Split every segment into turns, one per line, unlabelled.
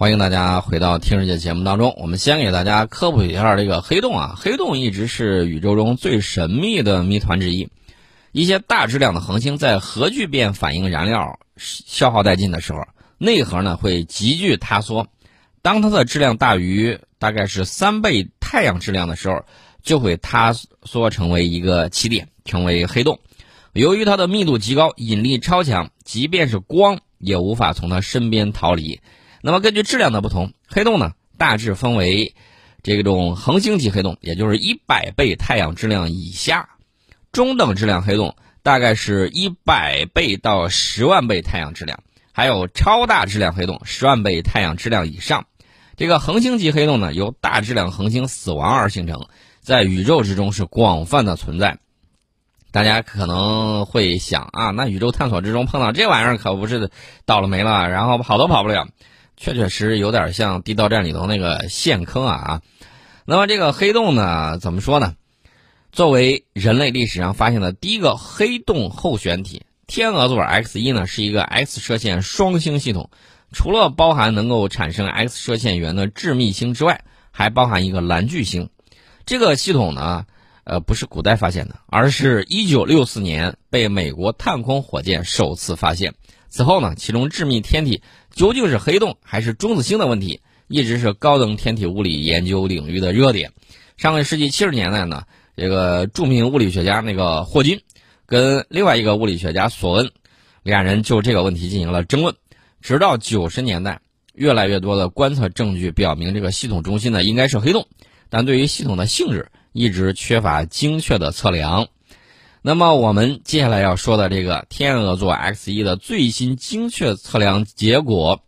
欢迎大家回到听世界节目当中。我们先给大家科普一下这个黑洞啊，黑洞一直是宇宙中最神秘的谜团之一。一些大质量的恒星在核聚变反应燃料消耗殆尽的时候，内核呢会急剧塌缩。当它的质量大于大概是三倍太阳质量的时候，就会塌缩成为一个起点，成为黑洞。由于它的密度极高，引力超强，即便是光也无法从它身边逃离。那么根据质量的不同，黑洞呢大致分为这种恒星级黑洞，也就是一百倍太阳质量以下；中等质量黑洞大概是一百倍到十万倍太阳质量；还有超大质量黑洞十万倍太阳质量以上。这个恒星级黑洞呢，由大质量恒星死亡而形成，在宇宙之中是广泛的存在。大家可能会想啊，那宇宙探索之中碰到这玩意儿可不是倒了霉了，然后跑都跑不了。确确实实有点像《地道战》里头那个陷坑啊啊！那么这个黑洞呢，怎么说呢？作为人类历史上发现的第一个黑洞候选体，天鹅座 X 一呢是一个 X 射线双星系统，除了包含能够产生 X 射线源的致密星之外，还包含一个蓝巨星。这个系统呢，呃，不是古代发现的，而是一九六四年被美国探空火箭首次发现。此后呢，其中致密天体究竟是黑洞还是中子星的问题，一直是高等天体物理研究领域的热点。上个世纪七十年代呢，这个著名物理学家那个霍金，跟另外一个物理学家索恩，俩人就这个问题进行了争论。直到九十年代，越来越多的观测证据表明这个系统中心呢应该是黑洞，但对于系统的性质一直缺乏精确的测量。那么我们接下来要说的这个天鹅座 X 一的最新精确测量结果，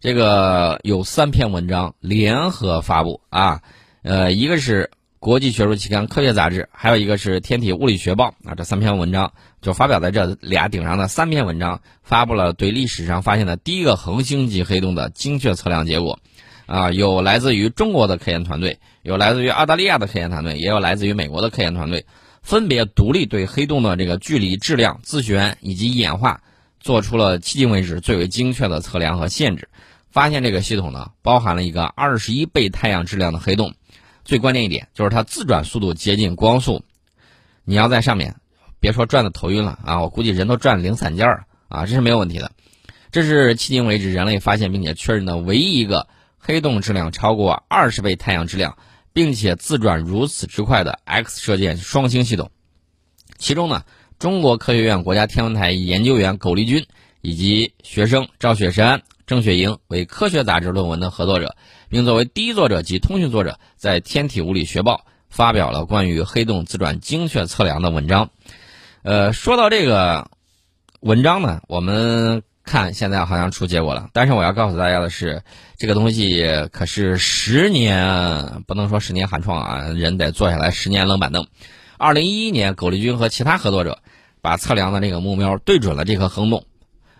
这个有三篇文章联合发布啊，呃，一个是国际学术期刊《科学杂志》，还有一个是《天体物理学报》啊，这三篇文章就发表在这俩顶上的三篇文章，发布了对历史上发现的第一个恒星级黑洞的精确测量结果，啊，有来自于中国的科研团队，有来自于澳大利亚的科研团队，也有来自于美国的科研团队。分别独立对黑洞的这个距离、质量、自旋以及演化做出了迄今为止最为精确的测量和限制，发现这个系统呢包含了一个二十一倍太阳质量的黑洞。最关键一点就是它自转速度接近光速，你要在上面，别说转的头晕了啊，我估计人都转零散件儿啊，这是没有问题的。这是迄今为止人类发现并且确认的唯一一个黑洞质量超过二十倍太阳质量。并且自转如此之快的 X 射线双星系统，其中呢，中国科学院国家天文台研究员苟利军以及学生赵雪山、郑雪莹为科学杂志论文的合作者，并作为第一作者及通讯作者，在《天体物理学报》发表了关于黑洞自转精确测量的文章。呃，说到这个文章呢，我们。看，现在好像出结果了，但是我要告诉大家的是，这个东西可是十年，不能说十年寒窗啊，人得坐下来十年冷板凳。二零一一年，苟利军和其他合作者把测量的这个目标对准了这颗黑洞。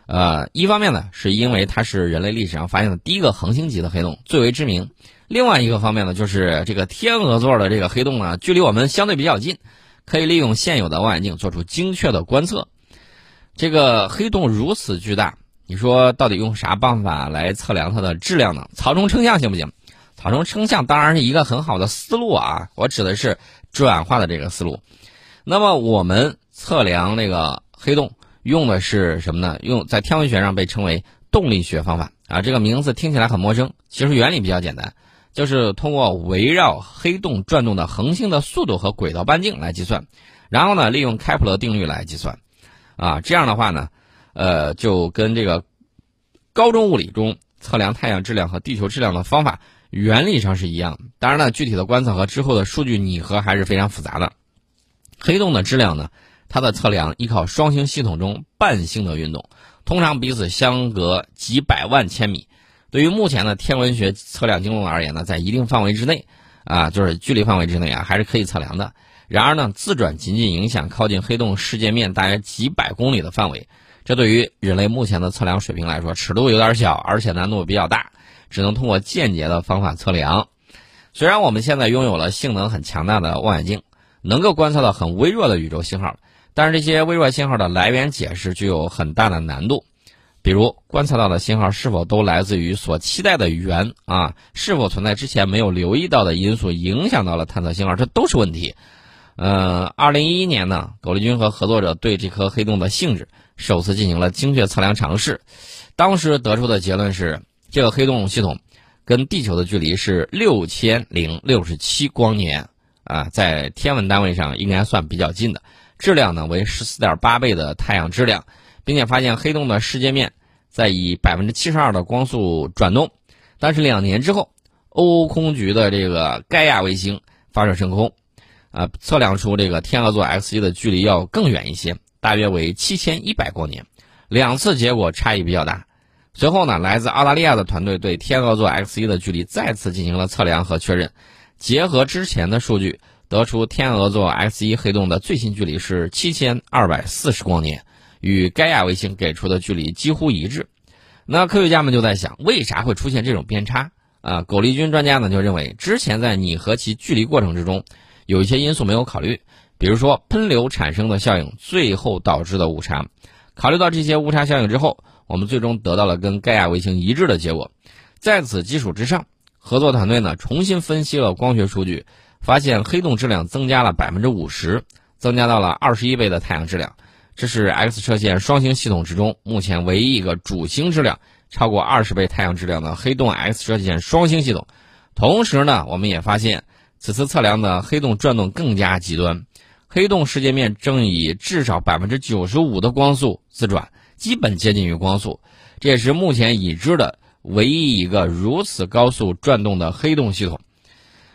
呃，一方面呢，是因为它是人类历史上发现的第一个恒星级的黑洞，最为知名；另外一个方面呢，就是这个天鹅座的这个黑洞呢，距离我们相对比较近，可以利用现有的望远镜做出精确的观测。这个黑洞如此巨大，你说到底用啥办法来测量它的质量呢？草中称象行不行？草中称象当然是一个很好的思路啊，我指的是转化的这个思路。那么我们测量那个黑洞用的是什么呢？用在天文学上被称为动力学方法啊，这个名字听起来很陌生，其实原理比较简单，就是通过围绕黑洞转动的恒星的速度和轨道半径来计算，然后呢，利用开普勒定律来计算。啊，这样的话呢，呃，就跟这个高中物理中测量太阳质量和地球质量的方法原理上是一样。当然了，具体的观测和之后的数据拟合还是非常复杂的。黑洞的质量呢，它的测量依靠双星系统中伴星的运动，通常彼此相隔几百万千米。对于目前的天文学测量精度而言呢，在一定范围之内，啊，就是距离范围之内啊，还是可以测量的。然而呢，自转仅仅影响靠近黑洞世界面大约几百公里的范围，这对于人类目前的测量水平来说，尺度有点小，而且难度比较大，只能通过间接的方法测量。虽然我们现在拥有了性能很强大的望远镜，能够观测到很微弱的宇宙信号，但是这些微弱信号的来源解释具有很大的难度。比如观测到的信号是否都来自于所期待的源啊？是否存在之前没有留意到的因素影响到了探测信号？这都是问题。呃，二零一一年呢，狗利军和合作者对这颗黑洞的性质首次进行了精确测量尝试，当时得出的结论是，这个黑洞系统跟地球的距离是六千零六十七光年啊，在天文单位上应该算比较近的，质量呢为十四点八倍的太阳质量。并且发现黑洞的世界面在以百分之七十二的光速转动，但是两年之后，欧空局的这个盖亚卫星发射升空，啊，测量出这个天鹅座 X 一的距离要更远一些，大约为七千一百光年，两次结果差异比较大。随后呢，来自澳大利亚的团队对天鹅座 X 一的距离再次进行了测量和确认，结合之前的数据，得出天鹅座 X 一黑洞的最新距离是七千二百四十光年。与盖亚卫星给出的距离几乎一致，那科学家们就在想，为啥会出现这种偏差啊？苟利军专家呢就认为，之前在拟合其距离过程之中，有一些因素没有考虑，比如说喷流产生的效应，最后导致的误差。考虑到这些误差效应之后，我们最终得到了跟盖亚卫星一致的结果。在此基础之上，合作团队呢重新分析了光学数据，发现黑洞质量增加了百分之五十，增加到了二十一倍的太阳质量。这是 X 射线双星系统之中目前唯一一个主星质量超过二十倍太阳质量的黑洞 X 射线双星系统。同时呢，我们也发现此次测量呢黑洞转动更加极端，黑洞世界面正以至少百分之九十五的光速自转，基本接近于光速。这也是目前已知的唯一一个如此高速转动的黑洞系统。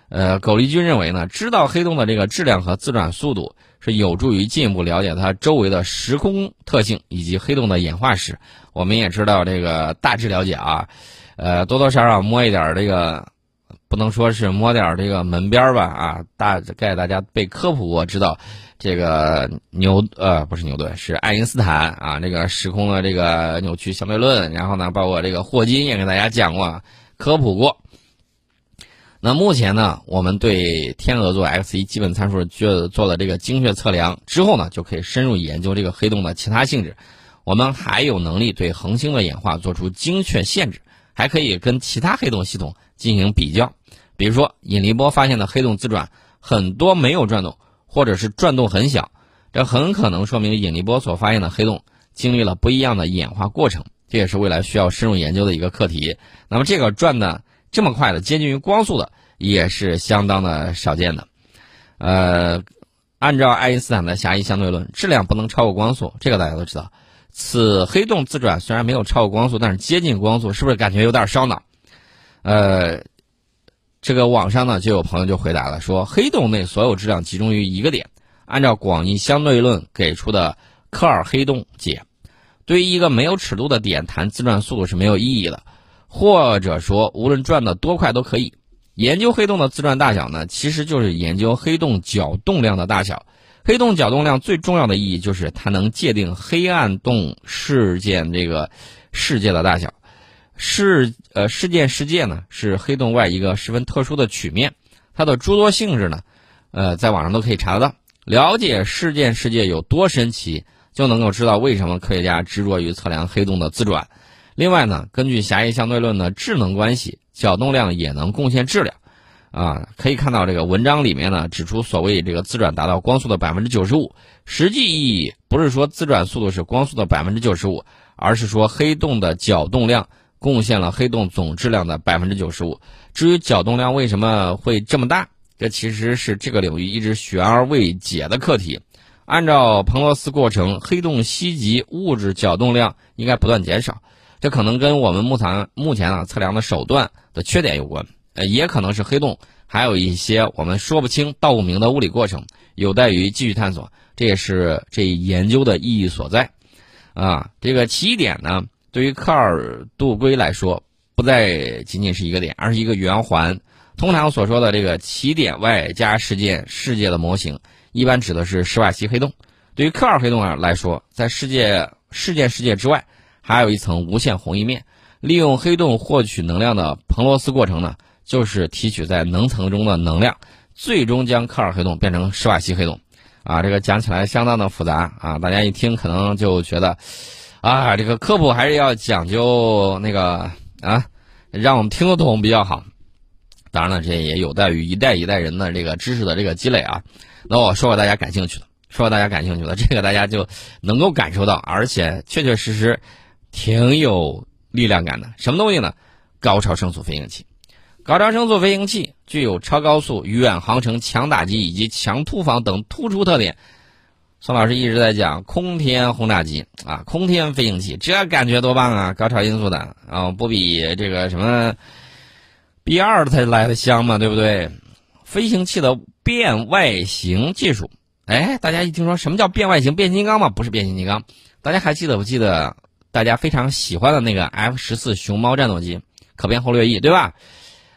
呃，苟利军认为呢，知道黑洞的这个质量和自转速度。是有助于进一步了解它周围的时空特性以及黑洞的演化史。我们也知道这个大致了解啊，呃，多多少少摸一点这个，不能说是摸点这个门边吧啊，大概大家被科普过，知道这个牛呃不是牛顿是爱因斯坦啊，这个时空的这个扭曲相对论，然后呢，包括这个霍金也给大家讲过科普过。那目前呢，我们对天鹅座 X 一基本参数做做了这个精确测量之后呢，就可以深入研究这个黑洞的其他性质。我们还有能力对恒星的演化做出精确限制，还可以跟其他黑洞系统进行比较。比如说，引力波发现的黑洞自转很多没有转动，或者是转动很小，这很可能说明引力波所发现的黑洞经历了不一样的演化过程。这也是未来需要深入研究的一个课题。那么这个转呢？这么快的接近于光速的也是相当的少见的，呃，按照爱因斯坦的狭义相对论，质量不能超过光速，这个大家都知道。此黑洞自转虽然没有超过光速，但是接近光速，是不是感觉有点烧脑？呃，这个网上呢就有朋友就回答了，说黑洞内所有质量集中于一个点，按照广义相对论给出的科尔黑洞解，对于一个没有尺度的点谈自转速度是没有意义的。或者说，无论转的多快都可以。研究黑洞的自转大小呢，其实就是研究黑洞角动量的大小。黑洞角动量最重要的意义就是它能界定黑暗洞事件这个世界的大小。事呃事件世界呢，是黑洞外一个十分特殊的曲面。它的诸多性质呢，呃，在网上都可以查得到。了解事件世界有多神奇，就能够知道为什么科学家执着于测量黑洞的自转。另外呢，根据狭义相对论的智能关系，角动量也能贡献质量，啊，可以看到这个文章里面呢指出，所谓这个自转达到光速的百分之九十五，实际意义不是说自转速度是光速的百分之九十五，而是说黑洞的角动量贡献了黑洞总质量的百分之九十五。至于角动量为什么会这么大，这其实是这个领域一直悬而未解的课题。按照彭罗斯过程，黑洞吸集物质角动量应该不断减少。这可能跟我们目前目前啊测量的手段的缺点有关，呃，也可能是黑洞还有一些我们说不清道不明的物理过程，有待于继续探索。这也是这一研究的意义所在。啊，这个起点呢，对于克尔杜圭来说，不再仅仅是一个点，而是一个圆环。通常所说的这个起点外加事件世界的模型，一般指的是史瓦西黑洞。对于克尔黑洞来说，在世界事件世界之外。还有一层无限红移面，利用黑洞获取能量的彭罗斯过程呢，就是提取在能层中的能量，最终将克尔黑洞变成史瓦西黑洞。啊，这个讲起来相当的复杂啊，大家一听可能就觉得，啊，这个科普还是要讲究那个啊，让我们听得懂比较好。当然了，这也有待于一代一代人的这个知识的这个积累啊。那我说个大家感兴趣的，说个大家感兴趣的，这个大家就能够感受到，而且确确实实挺有力量感的。什么东西呢？高超声速飞行器。高超声速飞行器具有超高速、远航程、强打击以及强突防等突出特点。宋老师一直在讲空天轰炸机啊，空天飞行器，这感觉多棒啊！高超音速的啊，不比这个什么。B 二才来的香嘛，对不对？飞行器的变外形技术，哎，大家一听说什么叫变外形？变形金刚嘛，不是变形金刚。大家还记得不记得大家非常喜欢的那个 F 十四熊猫战斗机，可变后掠翼，对吧？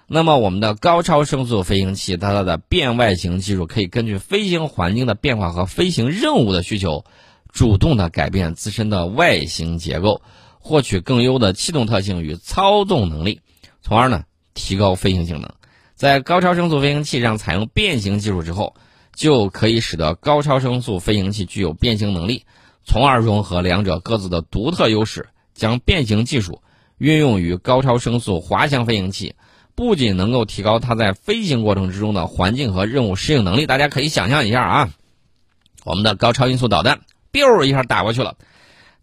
那么我们的高超声速飞行器，它的变外形技术可以根据飞行环境的变化和飞行任务的需求，主动的改变自身的外形结构，获取更优的气动特性与操纵能力，从而呢。提高飞行性能，在高超声速飞行器上采用变形技术之后，就可以使得高超声速飞行器具有变形能力，从而融合两者各自的独特优势，将变形技术运用于高超声速滑翔飞行器，不仅能够提高它在飞行过程之中的环境和任务适应能力。大家可以想象一下啊，我们的高超音速导弹，biu 一下打过去了。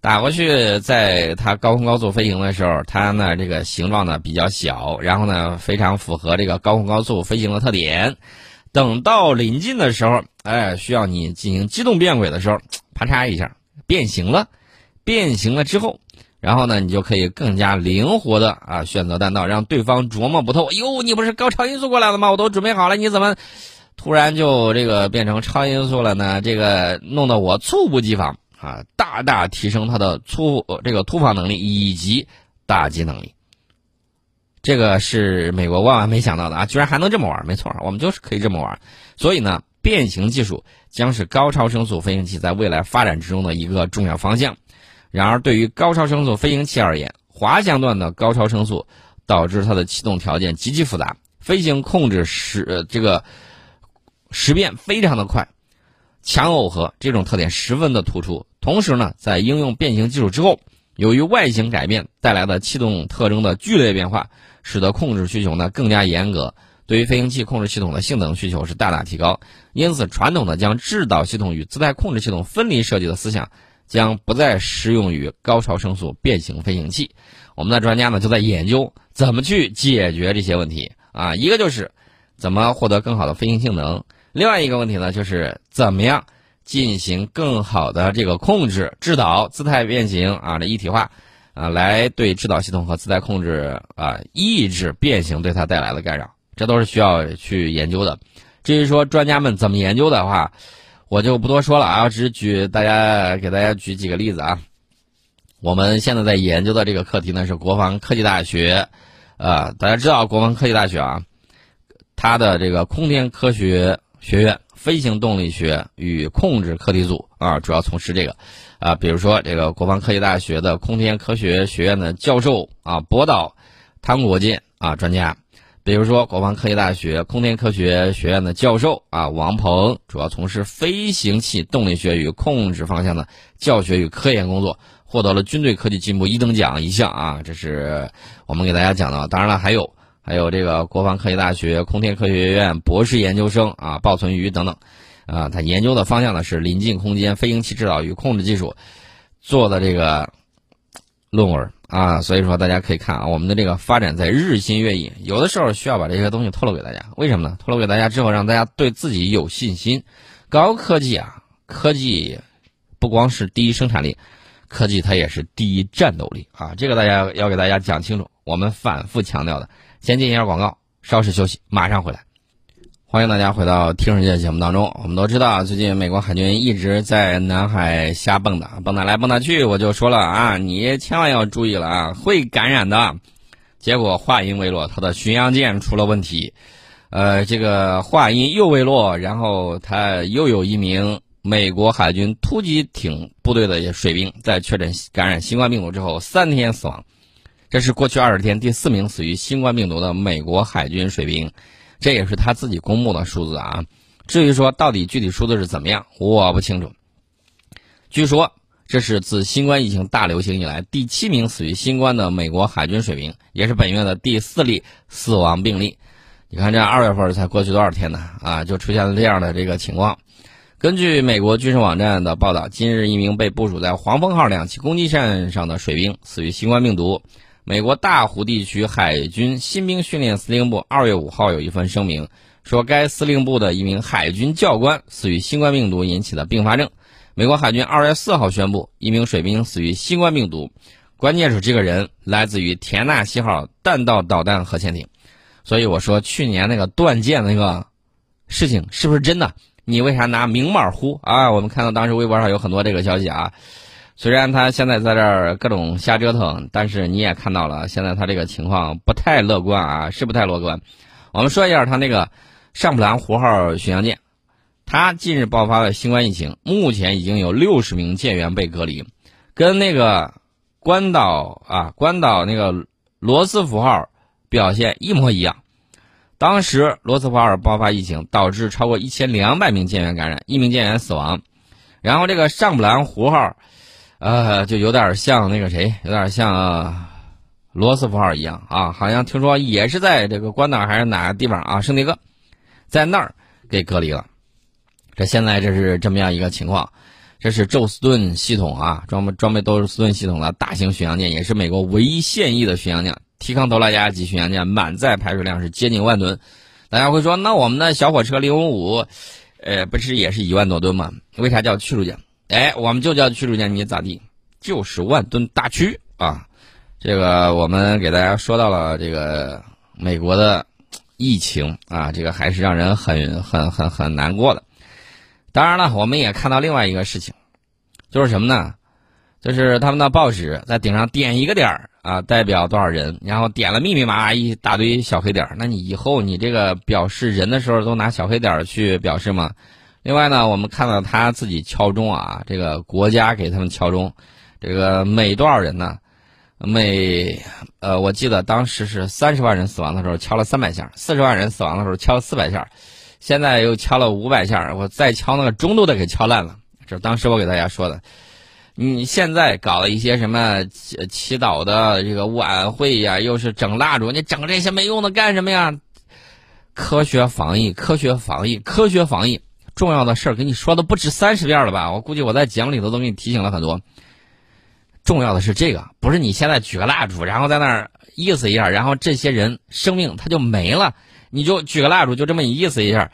打过去，在它高空高速飞行的时候，它呢这个形状呢比较小，然后呢非常符合这个高空高速飞行的特点。等到临近的时候，哎，需要你进行机动变轨的时候，啪嚓一下变形了。变形了之后，然后呢你就可以更加灵活的啊选择弹道，让对方琢磨不透。哟，你不是高超音速过来的吗？我都准备好了，你怎么突然就这个变成超音速了呢？这个弄得我猝不及防。啊，大大提升它的突这个突防能力以及打击能力，这个是美国万万没想到的啊！居然还能这么玩，没错，我们就是可以这么玩。所以呢，变形技术将是高超声速飞行器在未来发展之中的一个重要方向。然而，对于高超声速飞行器而言，滑翔段的高超声速导致它的气动条件极其复杂，飞行控制时这个时变非常的快。强耦合这种特点十分的突出，同时呢，在应用变形技术之后，由于外形改变带来的气动特征的剧烈变化，使得控制需求呢更加严格，对于飞行器控制系统的性能需求是大大提高。因此，传统的将制导系统与姿态控制系统分离设计的思想，将不再适用于高超声速变形飞行器。我们的专家呢就在研究怎么去解决这些问题啊，一个就是怎么获得更好的飞行性能。另外一个问题呢，就是怎么样进行更好的这个控制、制导、姿态变形啊的一体化，啊，来对制导系统和姿态控制啊抑制变形对它带来的干扰，这都是需要去研究的。至于说专家们怎么研究的话，我就不多说了啊，只举大家给大家举几个例子啊。我们现在在研究的这个课题呢是国防科技大学，呃，大家知道国防科技大学啊，它的这个空天科学。学院飞行动力学与控制课题组啊，主要从事这个，啊，比如说这个国防科技大学的空天科学学院的教授啊，博导汤国建啊专家，比如说国防科技大学空天科学学院的教授啊王鹏，主要从事飞行器动力学与控制方向的教学与科研工作，获得了军队科技进步一等奖一项啊，这是我们给大家讲的。当然了，还有。还有这个国防科技大学空天科学院博士研究生啊，鲍存瑜等等，啊，他研究的方向呢是临近空间飞行器制导与控制技术，做的这个论文啊，所以说大家可以看啊，我们的这个发展在日新月异，有的时候需要把这些东西透露给大家，为什么呢？透露给大家之后，让大家对自己有信心。高科技啊，科技不光是第一生产力，科技它也是第一战斗力啊，这个大家要给大家讲清楚，我们反复强调的。先进一下广告，稍事休息，马上回来。欢迎大家回到《听世界》节目当中。我们都知道，最近美国海军一直在南海瞎蹦跶，蹦跶来蹦跶去。我就说了啊，你千万要注意了啊，会感染的。结果话音未落，他的巡洋舰出了问题。呃，这个话音又未落，然后他又有一名美国海军突击艇部队的水兵在确诊感染新冠病毒之后三天死亡。这是过去二十天第四名死于新冠病毒的美国海军水兵，这也是他自己公布的数字啊。至于说到底具体数字是怎么样，我不清楚。据说这是自新冠疫情大流行以来第七名死于新冠的美国海军水兵，也是本月的第四例死亡病例。你看，这二月份才过去多少天呢？啊，就出现了这样的这个情况。根据美国军事网站的报道，今日一名被部署在黄蜂号两栖攻击舰上的水兵死于新冠病毒。美国大湖地区海军新兵训练司令部二月五号有一份声明，说该司令部的一名海军教官死于新冠病毒引起的并发症。美国海军二月四号宣布，一名水兵死于新冠病毒，关键是这个人来自于田纳西号弹道导弹核潜艇。所以我说，去年那个断舰那个事情是不是真的？你为啥拿明码呼啊？我们看到当时微博上有很多这个消息啊。虽然他现在在这儿各种瞎折腾，但是你也看到了，现在他这个情况不太乐观啊，是不太乐观。我们说一下他那个上普兰湖号巡洋舰，他近日爆发了新冠疫情，目前已经有六十名舰员被隔离，跟那个关岛啊关岛那个罗斯福号表现一模一样。当时罗斯福号爆发疫情，导致超过一千两百名舰员感染，一名舰员死亡。然后这个上普兰湖号。呃，就有点像那个谁，有点像罗斯福号一样啊，好像听说也是在这个关岛还是哪个地方啊，圣地哥，在那儿给隔离了。这现在这是这么样一个情况，这是宙斯盾系统啊，装备装备宙斯盾系统的大型巡洋舰，也是美国唯一现役的巡洋舰，提康德拉加级巡洋舰，满载排水量是接近万吨。大家会说，那我们的小火车零五五，呃，不是也是一万多吨吗？为啥叫驱逐舰？哎，我们就叫驱逐舰，你咋地？就是万吨大驱啊！这个我们给大家说到了这个美国的疫情啊，这个还是让人很很很很难过的。当然了，我们也看到另外一个事情，就是什么呢？就是他们的报纸在顶上点一个点儿啊，代表多少人，然后点了密密麻麻一大堆小黑点儿。那你以后你这个表示人的时候都拿小黑点儿去表示吗？另外呢，我们看到他自己敲钟啊，这个国家给他们敲钟，这个每多少人呢？每呃，我记得当时是三十万人死亡的时候敲了三百下，四十万人死亡的时候敲了四百下，现在又敲了五百下，我再敲那个钟都得给敲烂了。这当时我给大家说的，你现在搞了一些什么祈祈祷的这个晚会呀，又是整蜡烛，你整这些没用的干什么呀？科学防疫，科学防疫，科学防疫。重要的事儿跟你说的不止三十遍了吧？我估计我在节目里头都给你提醒了很多。重要的是这个，不是你现在举个蜡烛，然后在那儿意思一下，然后这些人生命他就没了，你就举个蜡烛就这么意思一下，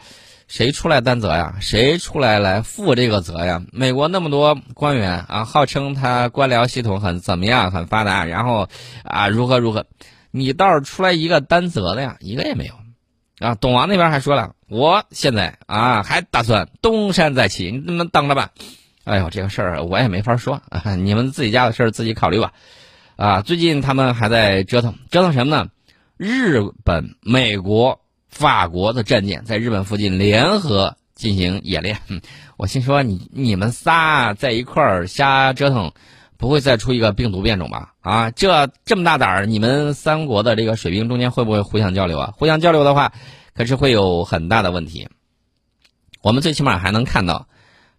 谁出来担责呀？谁出来来负这个责呀？美国那么多官员啊，号称他官僚系统很怎么样，很发达，然后啊如何如何，你倒是出来一个担责的呀？一个也没有。啊，董王那边还说了，我现在啊还打算东山再起，你们等着吧。哎呦，这个事儿我也没法说，啊，你们自己家的事儿自己考虑吧。啊，最近他们还在折腾，折腾什么呢？日本、美国、法国的战舰在日本附近联合进行演练。我心说，你你们仨在一块儿瞎折腾。不会再出一个病毒变种吧？啊，这这么大胆儿，你们三国的这个水兵中间会不会互相交流啊？互相交流的话，可是会有很大的问题。我们最起码还能看到，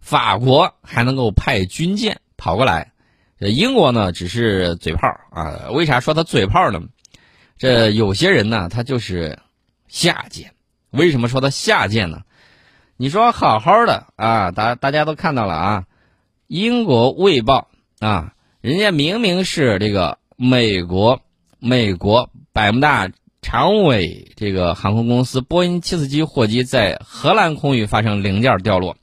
法国还能够派军舰跑过来，这英国呢只是嘴炮啊。为啥说他嘴炮呢？这有些人呢，他就是下贱。为什么说他下贱呢？你说好好的啊，大大家都看到了啊，英国卫报。啊，人家明明是这个美国，美国百慕大长尾这个航空公司波音七四七货机在荷兰空域发生零件掉落，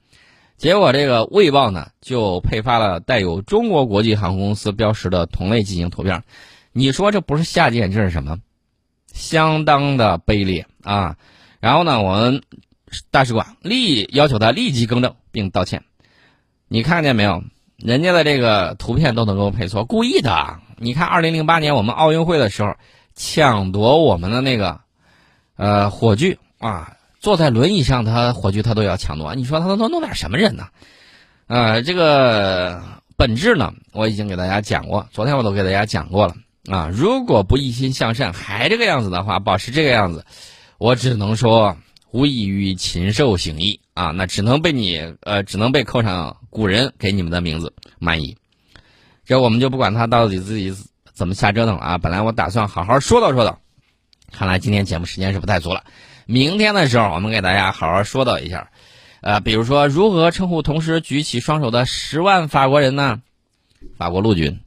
结果这个卫报呢就配发了带有中国国际航空公司标识的同类机型图片，你说这不是下贱，这是什么？相当的卑劣啊！然后呢，我们大使馆立要求他立即更正并道歉，你看见没有？人家的这个图片都能够配错，故意的。你看，二零零八年我们奥运会的时候，抢夺我们的那个，呃，火炬啊，坐在轮椅上，他火炬他都要抢夺。你说他能弄点什么人呢？呃，这个本质呢，我已经给大家讲过，昨天我都给大家讲过了啊。如果不一心向善，还这个样子的话，保持这个样子，我只能说。无异于禽兽行医啊！那只能被你呃，只能被扣上古人给你们的名字满意。这我们就不管他到底自己怎么瞎折腾啊。本来我打算好好说道说道，看来今天节目时间是不太足了。明天的时候，我们给大家好好说道一下，呃，比如说如何称呼同时举起双手的十万法国人呢？法国陆军。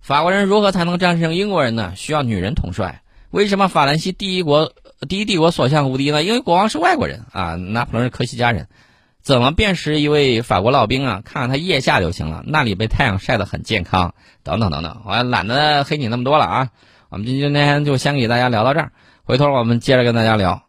法国人如何才能战胜英国人呢？需要女人统帅。为什么法兰西第一国第一帝国所向无敌呢？因为国王是外国人啊，拿破仑是科西嘉人。怎么辨识一位法国老兵啊？看看他腋下就行了，那里被太阳晒得很健康。等等等等，我懒得黑你那么多了啊。我们今今天就先给大家聊到这儿，回头我们接着跟大家聊。